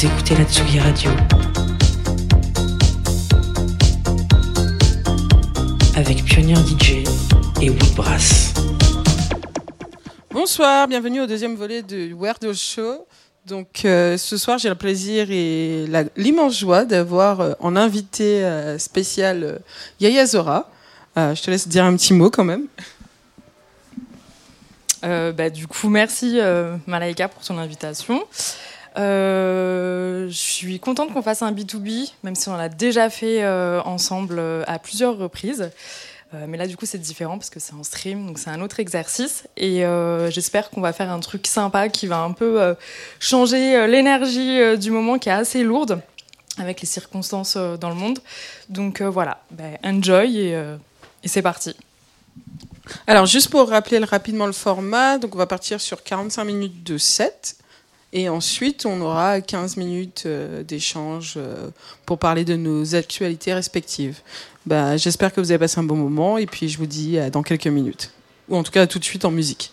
Vous écoutez la Tsugi Radio avec Pionnier DJ et Woodbrass. Bonsoir, bienvenue au deuxième volet de Weirdo Show. Donc euh, ce soir, j'ai le plaisir et la- l'immense joie d'avoir euh, en invité euh, spécial euh, Yaya Zora. Euh, je te laisse dire un petit mot quand même. Euh, bah, du coup, merci euh, Malaika pour ton invitation. Euh, je suis contente qu'on fasse un B2B, même si on l'a déjà fait euh, ensemble euh, à plusieurs reprises. Mais là, du coup, c'est différent parce que c'est en stream, donc c'est un autre exercice. Et j'espère qu'on va faire un truc sympa qui va un peu changer l'énergie du moment qui est assez lourde avec les circonstances dans le monde. Donc voilà, bah, enjoy et, c'est parti. Alors juste pour rappeler le- rapidement le format, donc on va partir sur 45 minutes de set. Et ensuite, on aura 15 minutes euh, d'échange euh, pour parler de nos actualités respectives. Bah, j'espère que vous avez passé un bon moment et puis je vous dis dans quelques minutes. Ou en tout cas tout de suite en musique.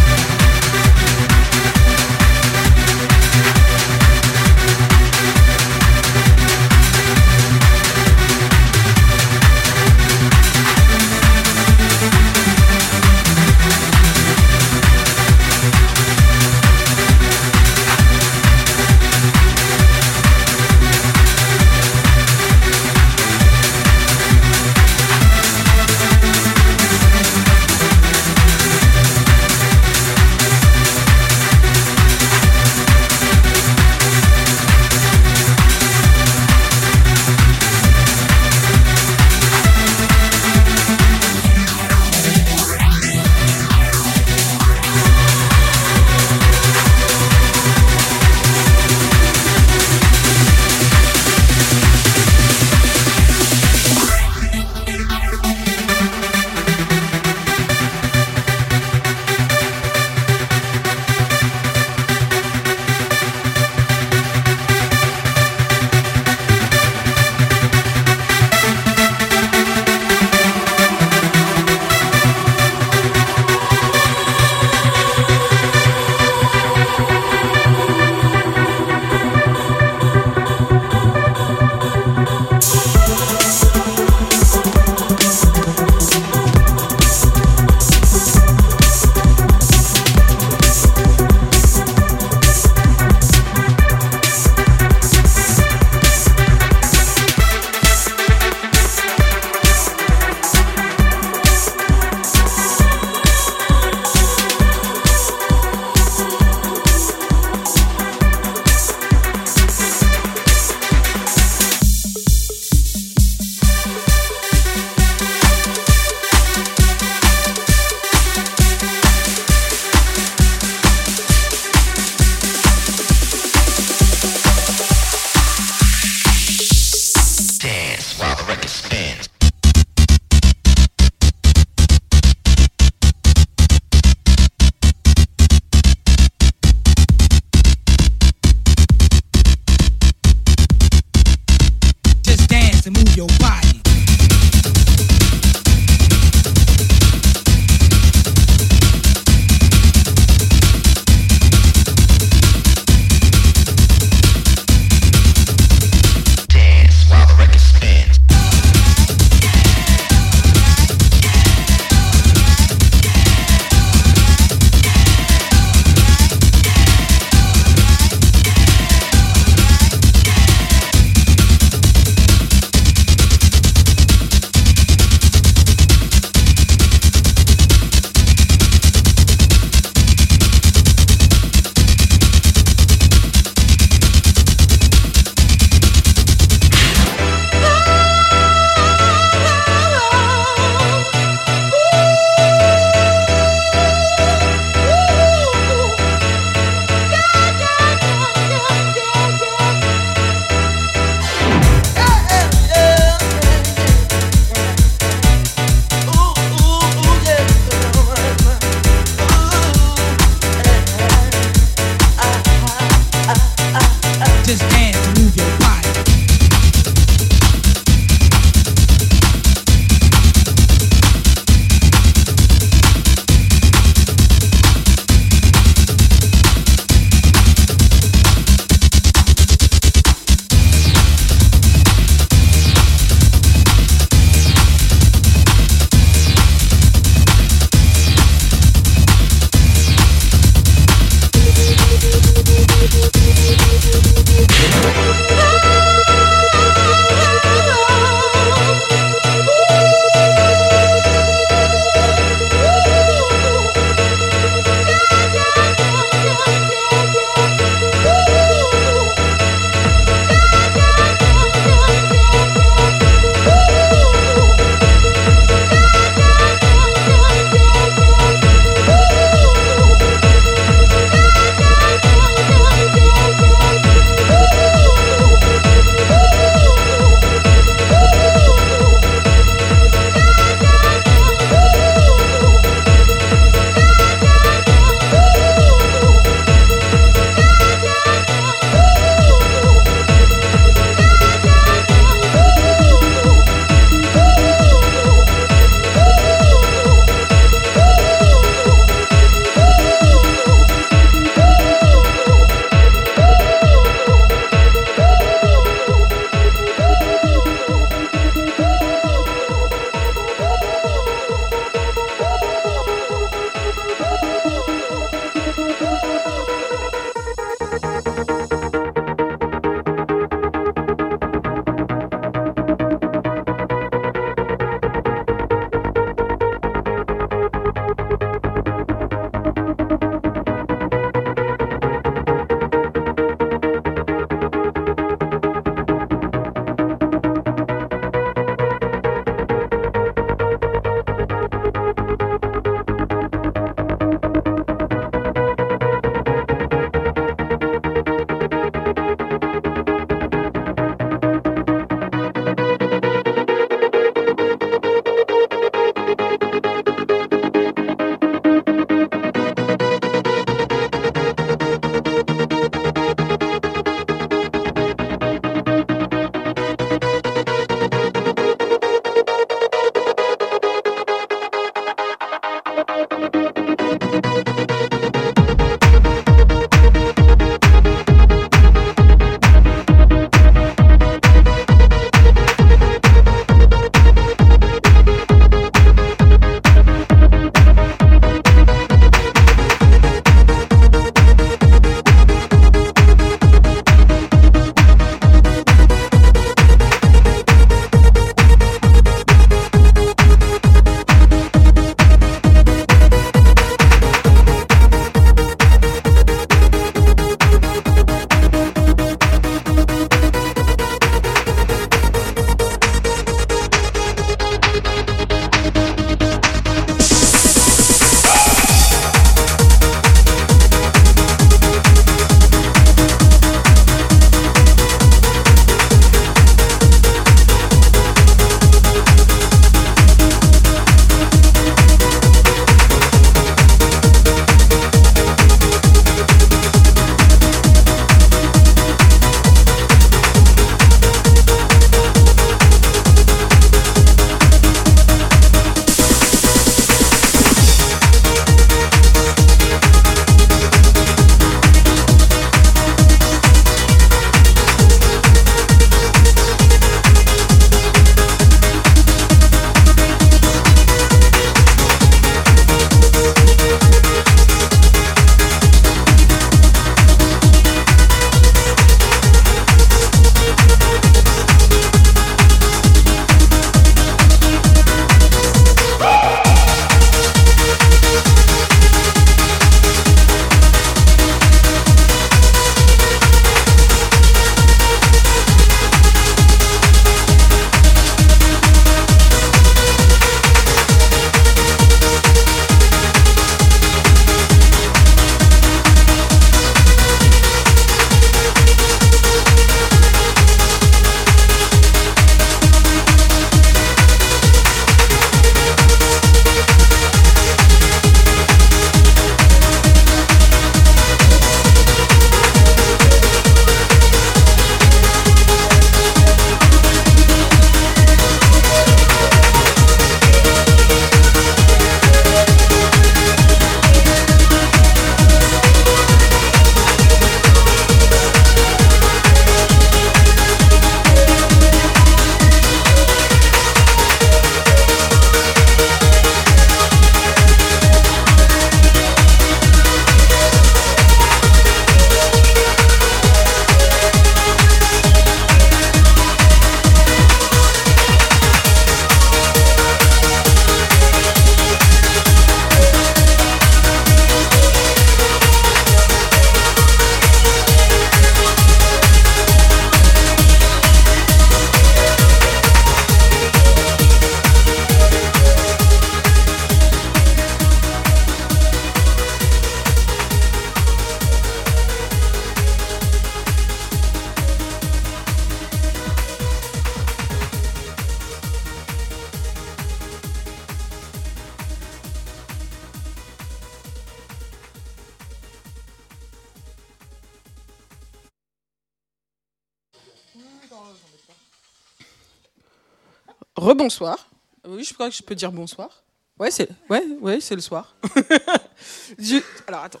Rebonsoir. Oui, je crois que je peux dire bonsoir. Ouais, c'est ouais, ouais, c'est le soir. Je- Alors attends,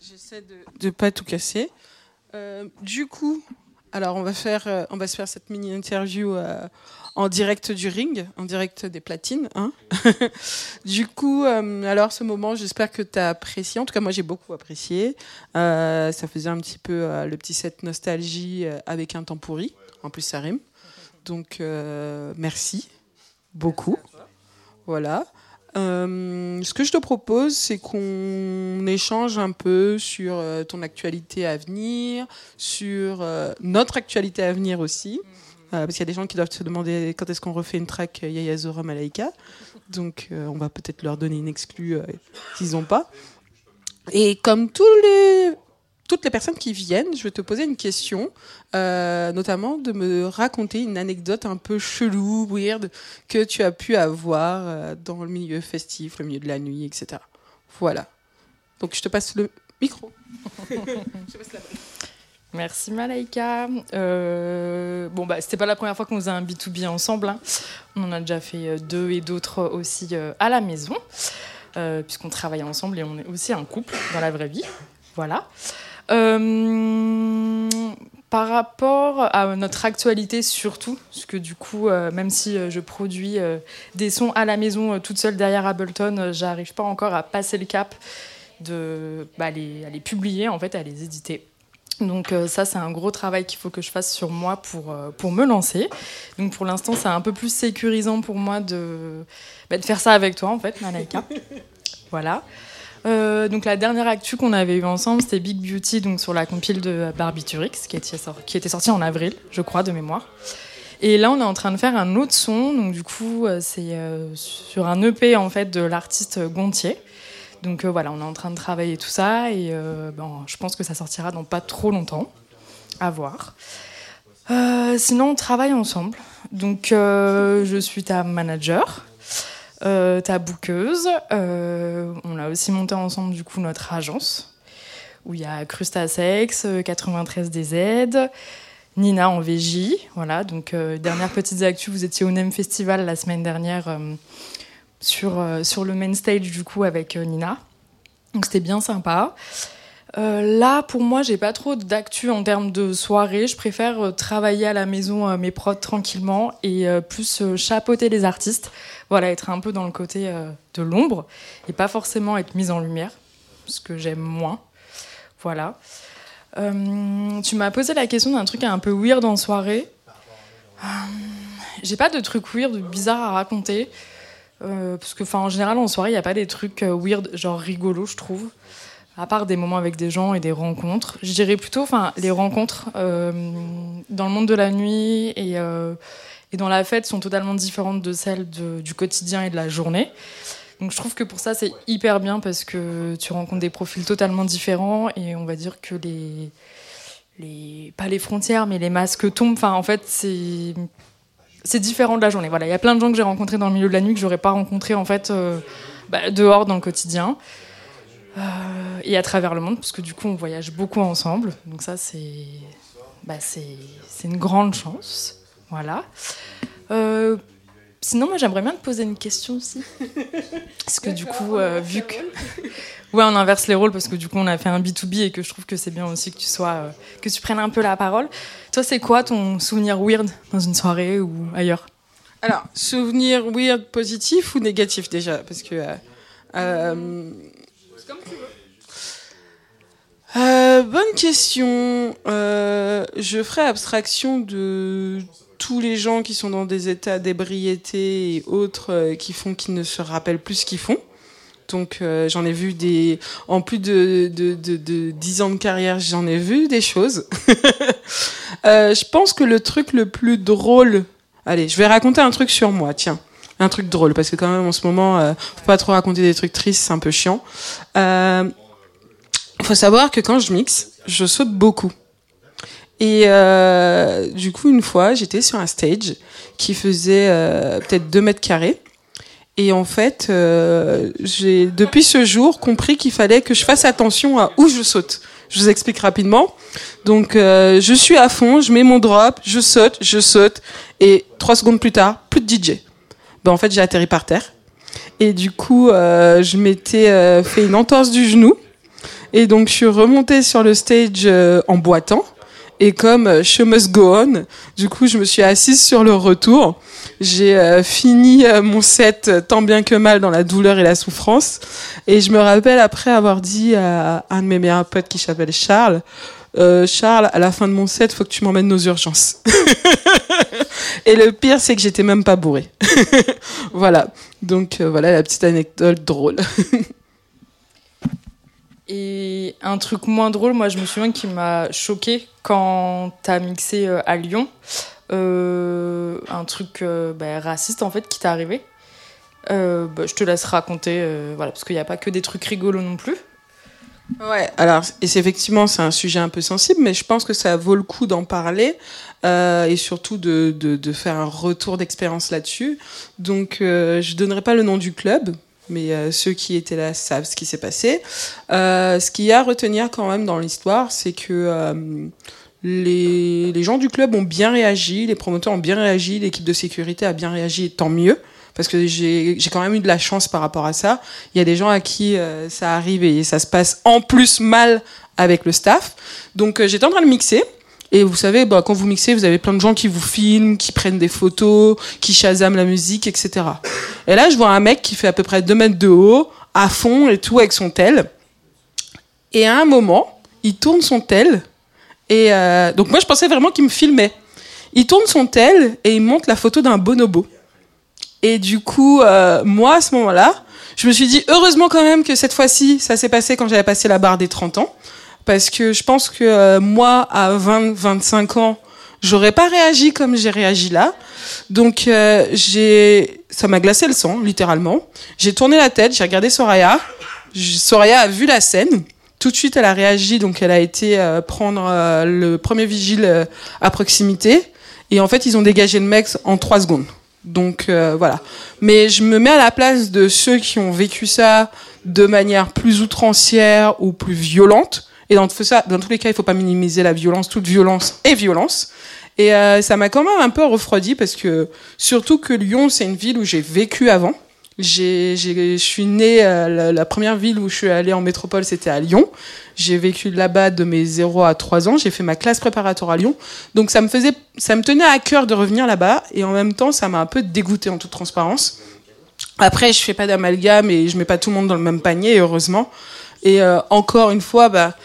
j'essaie de de pas tout casser. Euh, du coup, alors on va faire, euh, on va se faire cette mini interview euh, en direct du ring, en direct des platines. Hein du coup, euh, alors ce moment, j'espère que tu as apprécié. En tout cas, moi j'ai beaucoup apprécié. Ça faisait un petit peu le petit set nostalgie avec un temps pourri. En plus, ça rime. Donc merci beaucoup. Voilà. Euh, ce que je te propose, c'est qu'on échange un peu sur euh, ton actualité à venir, sur euh, notre actualité à venir aussi. Parce qu'il y a des gens qui doivent se demander quand est-ce qu'on refait une track Yaya Zora Malaika. Donc on va peut-être leur donner une exclue qu'ils n'ont pas. Et comme tous les, toutes les personnes qui viennent, je vais te poser une question, euh, notamment de me raconter une anecdote un peu chelou, weird, que tu as pu avoir euh, dans le milieu festif, le milieu de la nuit, etc. Voilà. Donc je te passe le micro. Je te passe la balle. Merci Malaika. Euh, bon bah c'était pas la première fois qu'on faisait un B2B ensemble. hein. On en a déjà fait deux et d'autres aussi à la maison, puisqu'on travaille ensemble et on est aussi un couple dans la vraie vie. Voilà. Euh, par rapport à notre actualité surtout, parce que du coup, euh, même si euh, je produis euh, des sons à la maison toute seule derrière Ableton, j'arrive pas encore à passer le cap de bah, les, à les publier en fait, à les éditer. Donc ça, c'est un gros travail qu'il faut que je fasse sur moi pour, pour me lancer. Donc pour l'instant, c'est un peu plus sécurisant pour moi de, bah, de faire ça avec toi, en fait, Malaika. voilà. Euh, donc la dernière actu qu'on avait eue ensemble, c'était Big Beauty, donc sur la compile de Barbiturix, qui était, sor- qui était sortie en avril, je crois, de mémoire. Et là, on est en train de faire un autre son, donc du coup, euh, c'est euh, sur un EP en fait de l'artiste Gontier. Donc voilà, on est en train de travailler tout ça et ben, je pense que ça sortira dans pas trop longtemps. À voir. Sinon, on travaille ensemble. Donc je suis ta manager, euh, ta. Euh, on a aussi monté ensemble du coup notre agence où il y a Crustasex, euh, 93DZ, Nina en VJ. Voilà, donc euh, dernière petite actu, vous étiez au NEM Festival la semaine dernière. euh, sur, sur le main stage du coup avec Nina. Donc c'était bien sympa. Là, pour moi, j'ai pas trop d'actu en termes de soirée. Je préfère travailler à la maison mes prods tranquillement et plus chapeauter les artistes. Voilà, être un peu dans le côté euh, de l'ombre et pas forcément être mise en lumière, ce que j'aime moins. Voilà. Euh, tu m'as posé la question d'un truc un peu weird en soirée. Euh, j'ai pas de truc weird, bizarre à raconter. Parce que, en général, en soirée, il n'y a pas des trucs weird, genre rigolos, je trouve. À part des moments avec des gens et des rencontres. Je dirais plutôt, enfin, les rencontres dans le monde de la nuit et, dans la fête sont totalement différentes de celles du quotidien et de la journée. Donc, je trouve que pour ça, c'est hyper bien parce que tu rencontres des profils totalement différents et on va dire que les. pas les frontières, mais les masques tombent. Enfin, en fait, c'est différent de la journée. Voilà, il y a plein de gens que j'ai rencontrés dans le milieu de la nuit que j'aurais pas rencontrés en fait euh, bah, dehors dans le quotidien Euh, et à travers le monde, parce que du coup on voyage beaucoup ensemble. Donc ça c'est bah, c'est une grande chance. Voilà. Euh, sinon moi j'aimerais bien te poser une question aussi, parce que du coup euh, vu que ouais on inverse les rôles parce que du coup on a fait un B2B et que je trouve que c'est bien aussi que tu sois euh, que tu prennes un peu la parole. Toi c'est quoi ton souvenir weird dans une soirée ou ailleurs? Alors, souvenir weird positif ou négatif déjà? Parce que. euh, euh, euh, bonne question. Euh, je ferai abstraction de tous les gens qui sont dans des états d'ébriété et autres euh, qui font qu'ils ne se rappellent plus ce qu'ils font. Donc euh, j'en ai vu des... En plus de, de, de, de 10 ans de carrière, j'en ai vu des choses. Euh, je pense que le truc le plus drôle... Allez, je vais raconter un truc sur moi, tiens. Un truc drôle, parce que quand même en ce moment, faut pas trop raconter des trucs tristes, c'est un peu chiant. Euh, faut savoir que quand je mixe, je saute beaucoup. Et euh, du coup, une fois, j'étais sur un stage qui faisait euh, peut-être 2 mètres carrés. Et en fait, euh, j'ai depuis ce jour compris qu'il fallait que je fasse attention à où je saute. Je vous explique rapidement. Donc, euh, je suis à fond, je mets mon drop, je saute, je saute, et trois secondes plus tard, plus de DJ. Ben, en fait, j'ai atterri par terre. Et du coup, euh, je m'étais euh, fait une entorse du genou. Et donc, je suis remontée sur le stage en boitant. Et comme euh, show must go on, du coup, je me suis assise sur le retour. J'ai euh, fini euh, mon set euh, tant bien que mal dans la douleur et la souffrance. Et je me rappelle après avoir dit à un de mes meilleurs potes qui s'appelle Charles, euh, Charles, à la fin de mon set, faut que tu m'emmènes aux urgences. et le pire, c'est que j'étais même pas bourré. voilà. Donc euh, voilà la petite anecdote drôle. Et un truc moins drôle, moi je me souviens qui m'a choqué quand t'as mixé euh, à Lyon. Euh, un truc euh, bah, raciste en fait qui t'est arrivé. Bah, je te laisse raconter, voilà, parce qu'il n'y a pas que des trucs rigolos non plus. Ouais, alors, et effectivement, c'est un sujet un peu sensible, mais je pense que ça vaut le coup d'en parler et surtout de faire un retour d'expérience là-dessus. Donc, euh, je donnerai pas le nom du club, mais euh, ceux qui étaient là savent ce qui s'est passé. Euh, ce qu'il y a à retenir quand même dans l'histoire, c'est que euh, les, les gens du club ont bien réagi, les promoteurs ont bien réagi, l'équipe de sécurité a bien réagi, et tant mieux. Parce que j'ai quand même eu de la chance par rapport à ça. Il y a des gens à qui ça arrive et ça se passe en plus mal avec le staff. Donc j'étais en train de mixer. Et vous savez, bah, quand vous mixez, vous avez plein de gens qui vous filment, qui prennent des photos, qui chasament la musique, etc. Et là, je vois un mec qui fait à peu près 2 mètres de haut, à fond et tout, avec son tel. Et à un moment, il tourne son tel. Et euh, donc moi, je pensais vraiment qu'il me filmait. Il tourne son tel et il monte la photo d'un bonobo. Et du coup, euh, moi, à ce moment-là, je me suis dit, heureusement quand même que cette fois-ci, ça s'est passé quand j'avais passé la barre des 30 ans. Parce que je pense que euh, moi, à 20, 25 ans, j'aurais pas réagi comme j'ai réagi là. Donc, euh, j'ai, ça m'a glacé le sang, littéralement. J'ai tourné la tête, j'ai regardé Soraya. Soraya a vu la scène. Tout de suite, elle a réagi, donc elle a été euh, prendre euh, le premier vigile euh, à proximité. Et en fait, ils ont dégagé le mec en trois secondes. Donc euh, voilà. Mais je me mets à la place de ceux qui ont vécu ça de manière plus outrancière ou plus violente. Et dans, tout ça, dans tous les cas, il faut pas minimiser la violence. Toute violence est violence. Et euh, ça m'a quand même un peu refroidi parce que surtout que Lyon, c'est une ville où j'ai vécu avant. J'ai, je suis née, euh, la, la première ville où je suis allée en métropole, c'était à Lyon. J'ai vécu là-bas de mes 0 à 3 ans. J'ai fait ma classe préparatoire à Lyon. Donc ça me faisait, ça me tenait à cœur de revenir là-bas. Et en même temps, ça m'a un peu dégoûté en toute transparence. Après, je fais pas d'amalgame et je mets pas tout le monde dans le même panier, heureusement. Et euh, encore une fois, bah,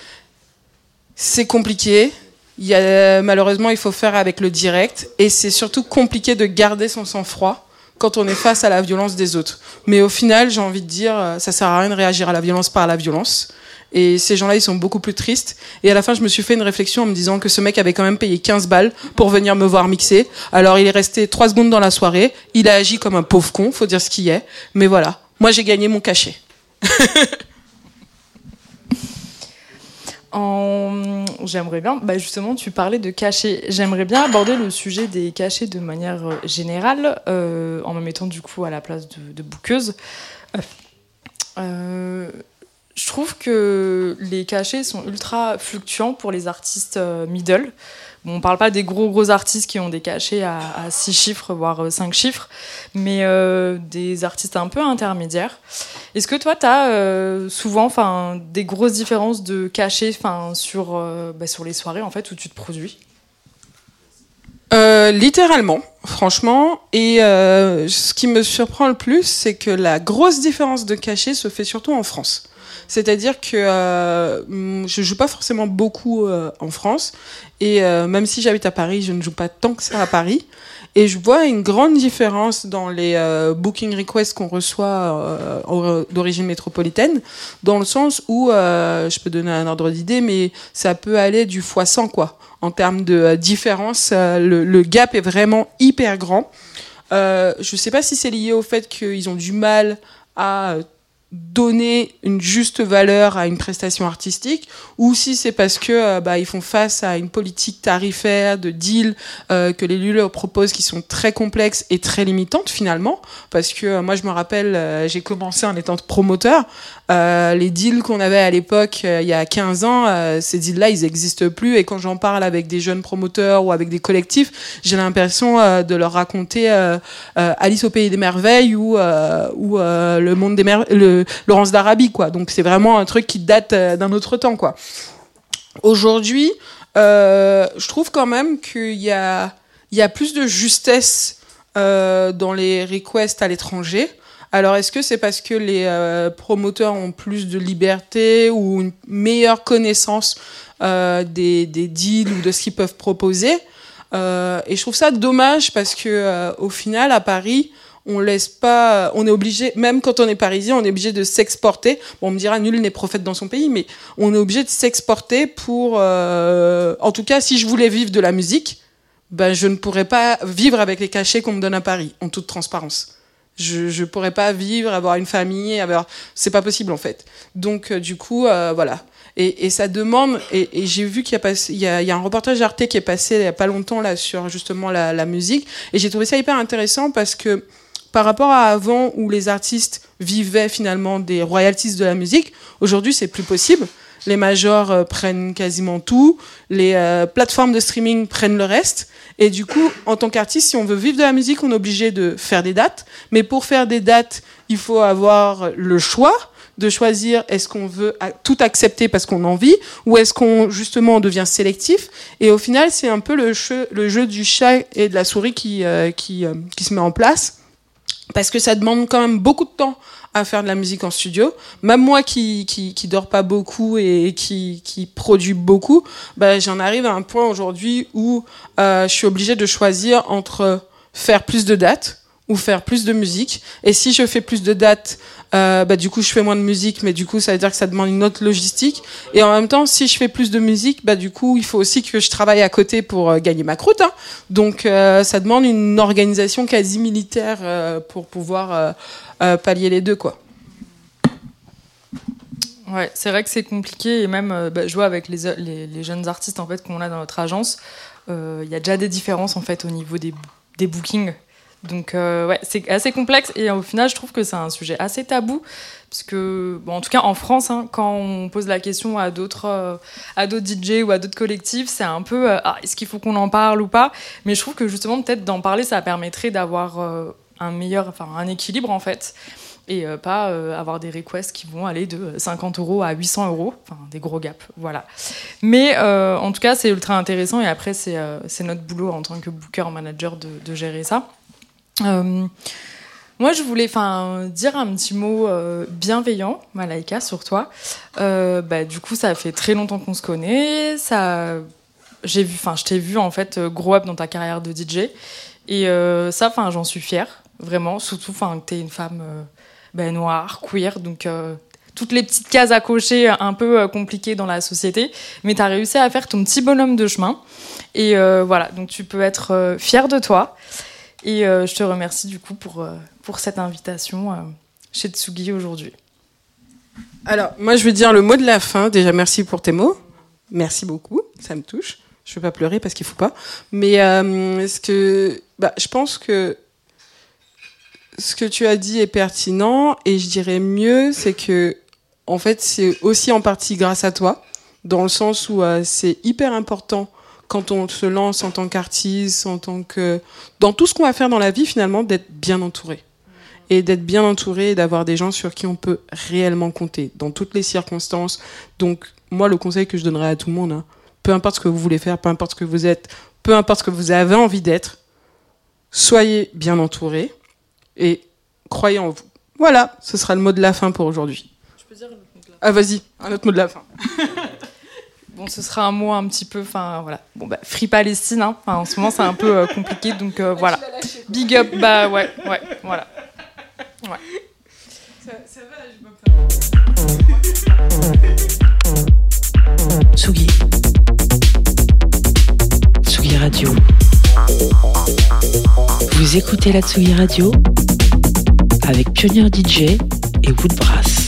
c'est compliqué. Il y a, malheureusement, il faut faire avec le direct. Et c'est surtout compliqué de garder son sang-froid quand on est face à la violence des autres. Mais au final, j'ai envie de dire, euh, ça sert à rien de réagir à la violence par la violence. Et ces gens-là, ils sont beaucoup plus tristes. Et à la fin, je me suis fait une réflexion en me disant que ce mec avait quand même payé 15 balles pour venir me voir mixer. Alors, il est resté 3 secondes dans la soirée. Il a agi comme un pauvre con, faut dire ce qu'il est. Mais voilà. Moi, j'ai gagné mon cachet. J'aimerais bien, bah justement, tu parlais de cachets. J'aimerais bien aborder le sujet des cachets de manière euh, générale, euh, en me mettant du coup à la place de, de bouqueuse. Euh, je trouve que les cachets sont ultra fluctuants pour les artistes middle. Bon, on parle pas des gros gros artistes qui ont des cachets à, à 6 chiffres, voire 5 chiffres, mais euh, des artistes un peu intermédiaires. Est-ce que toi, tu as souvent enfin, des grosses différences de cachets sur, euh, bah, sur les soirées en fait, où tu te produis? Euh, littéralement, franchement. Et euh, ce qui me surprend le plus, c'est que la grosse différence de cachet se fait surtout en France. C'est-à-dire que euh, mm, je joue pas forcément beaucoup euh, en France. Et euh, même si j'habite à Paris, je ne joue pas tant que ça à Paris. Et je vois une grande différence dans les euh, booking requests qu'on reçoit d'origine métropolitaine, dans le sens où, je peux donner un ordre d'idée, mais ça peut aller du fois 100, quoi. En termes de différence, le, le gap est vraiment hyper grand. Je sais pas si c'est lié au fait qu'ils ont du mal à donner une juste valeur à une prestation artistique ou si c'est parce que euh, bah, ils font face à une politique tarifaire de deal euh, que les LUL leur proposent qui sont très complexes et très limitantes finalement. Parce que euh, moi je me rappelle euh, j'ai commencé en étant promoteur. Euh, les deals qu'on avait à l'époque il y a 15 ans ces deals là ils n'existent plus. Et quand j'en parle avec des jeunes promoteurs ou avec des collectifs j'ai l'impression de leur raconter Alice au pays des merveilles ou, ou le monde des merveilles Laurence d'Arabie, quoi. Donc c'est vraiment un truc qui date euh, d'un autre temps, quoi. Aujourd'hui, euh, je trouve quand même qu'il y a, il y a plus de justesse euh, dans les requests à l'étranger. Alors, est-ce que c'est parce que les promoteurs ont plus de liberté ou une meilleure connaissance des, des, deals ou de ce qu'ils peuvent proposer? Et je trouve ça dommage parce que au final, à Paris, on laisse pas, on est obligé, même quand on est parisien, on est obligé de s'exporter. Bon, on me dira, nul n'est prophète dans son pays, mais on est obligé de s'exporter pour, euh, en tout cas, si je voulais vivre de la musique, ben, je ne pourrais pas vivre avec les cachets qu'on me donne à Paris, en toute transparence. Je, je pourrais pas vivre, avoir une famille, avoir, c'est pas possible, en fait. Donc, euh, du coup, euh, voilà. Et, et, ça demande, et, j'ai vu qu'il y a, passé, il y, a, un reportage Arte qui est passé il y a pas longtemps là sur justement la musique, et j'ai trouvé ça hyper intéressant parce que par rapport à avant où les artistes vivaient finalement des royalties de la musique, aujourd'hui c'est plus possible. Les majors euh, prennent quasiment tout, les euh, plateformes de streaming prennent le reste. Et du coup, en tant qu'artiste, si on veut vivre de la musique, on est obligé de faire des dates. Mais pour faire des dates, il faut avoir le choix de choisir est-ce qu'on veut tout accepter parce qu'on en vit ou est-ce qu'on justement on devient sélectif et au final c'est un peu le jeu, du chat et de la souris qui, euh, se met en place parce que ça demande quand même beaucoup de temps à faire de la musique en studio. Même moi qui qui, qui dors pas beaucoup et qui qui produit beaucoup, bah, j'en arrive à un point aujourd'hui où euh, je suis obligée de choisir entre faire plus de dates ou faire plus de musique. Et si je fais plus de dates, euh, bah, du coup, je fais moins de musique, mais du coup, ça veut dire que ça demande une autre logistique. Et en même temps, si je fais plus de musique, bah, du coup, il faut aussi que je travaille à côté pour euh, gagner ma croûte. Hein. Donc, euh, ça demande une organisation quasi militaire pour pouvoir pallier les deux, quoi. Ouais, c'est vrai que c'est compliqué et même bah, je vois avec les, les, les, jeunes artistes en fait qu'on a dans notre agence, il y a déjà des différences en fait au niveau des, des bookings. Donc euh, ouais, c'est assez complexe et au final je trouve que c'est un sujet assez tabou parce que en tout cas en France, hein, quand on pose la question à d'autres euh, DJ ou à d'autres collectifs, c'est un peu euh, ah, est-ce qu'il faut qu'on en parle ou pas? Mais je trouve que justement peut-être d'en parler, ça permettrait d'avoir un meilleur, enfin un équilibre en fait et euh, pas euh, avoir des requests qui vont aller de 50 euros à 800 euros, enfin des gros gaps, voilà. Mais euh, en tout cas, c'est ultra intéressant et après, c'est notre boulot en tant que booker manager de gérer ça. Moi, je voulais dire un petit mot bienveillant, Malaika, sur toi. bah, du coup, ça fait très longtemps qu'on se connaît. Ça, j'ai vu, je t'ai vu en fait grow up dans ta carrière de DJ. Et ça, enfin, j'en suis fière, vraiment. Surtout, enfin, que t'es une femme ben, noir, queer, donc euh, toutes les petites cases à cocher un peu euh, compliquées dans la société, mais tu as réussi à faire ton petit bonhomme de chemin. Et euh, voilà, donc tu peux être euh, fier de toi. Et euh, je te remercie du coup pour, euh, pour cette invitation chez Tsugi aujourd'hui. Alors, moi je veux dire le mot de la fin. Déjà, merci pour tes mots. Merci beaucoup, ça me touche. Je ne vais pas pleurer parce qu'il ne faut pas. Mais ce que, bah, je pense que ce que tu as dit est pertinent et je dirais mieux, c'est que en fait c'est aussi en partie grâce à toi, dans le sens où euh, c'est hyper important quand on se lance en tant qu'artiste, en tant que dans tout ce qu'on va faire dans la vie finalement d'être bien entouré et d'être bien entouré et d'avoir des gens sur qui on peut réellement compter dans toutes les circonstances. Donc moi le conseil que je donnerais à tout le monde, hein, peu importe ce que vous voulez faire, peu importe ce que vous êtes, peu importe ce que vous avez envie d'être, soyez bien entouré et croyez en vous. Voilà, ce sera le mot de la fin pour aujourd'hui. Je peux dire un autre mot de la fin? Ah, vas-y, un autre mot de la fin. bon, ce sera un mot un petit peu. Enfin, voilà. Bon, bah, Free Palestine, hein. enfin, en ce moment, c'est un peu euh, compliqué, donc euh, voilà. Big up, bah ouais, ouais, voilà. Ouais. Ça, ça va, je me Tsugi. Tsugi Radio. Vous écoutez la Tsugi Radio avec Pionnier DJ et Woodbrass.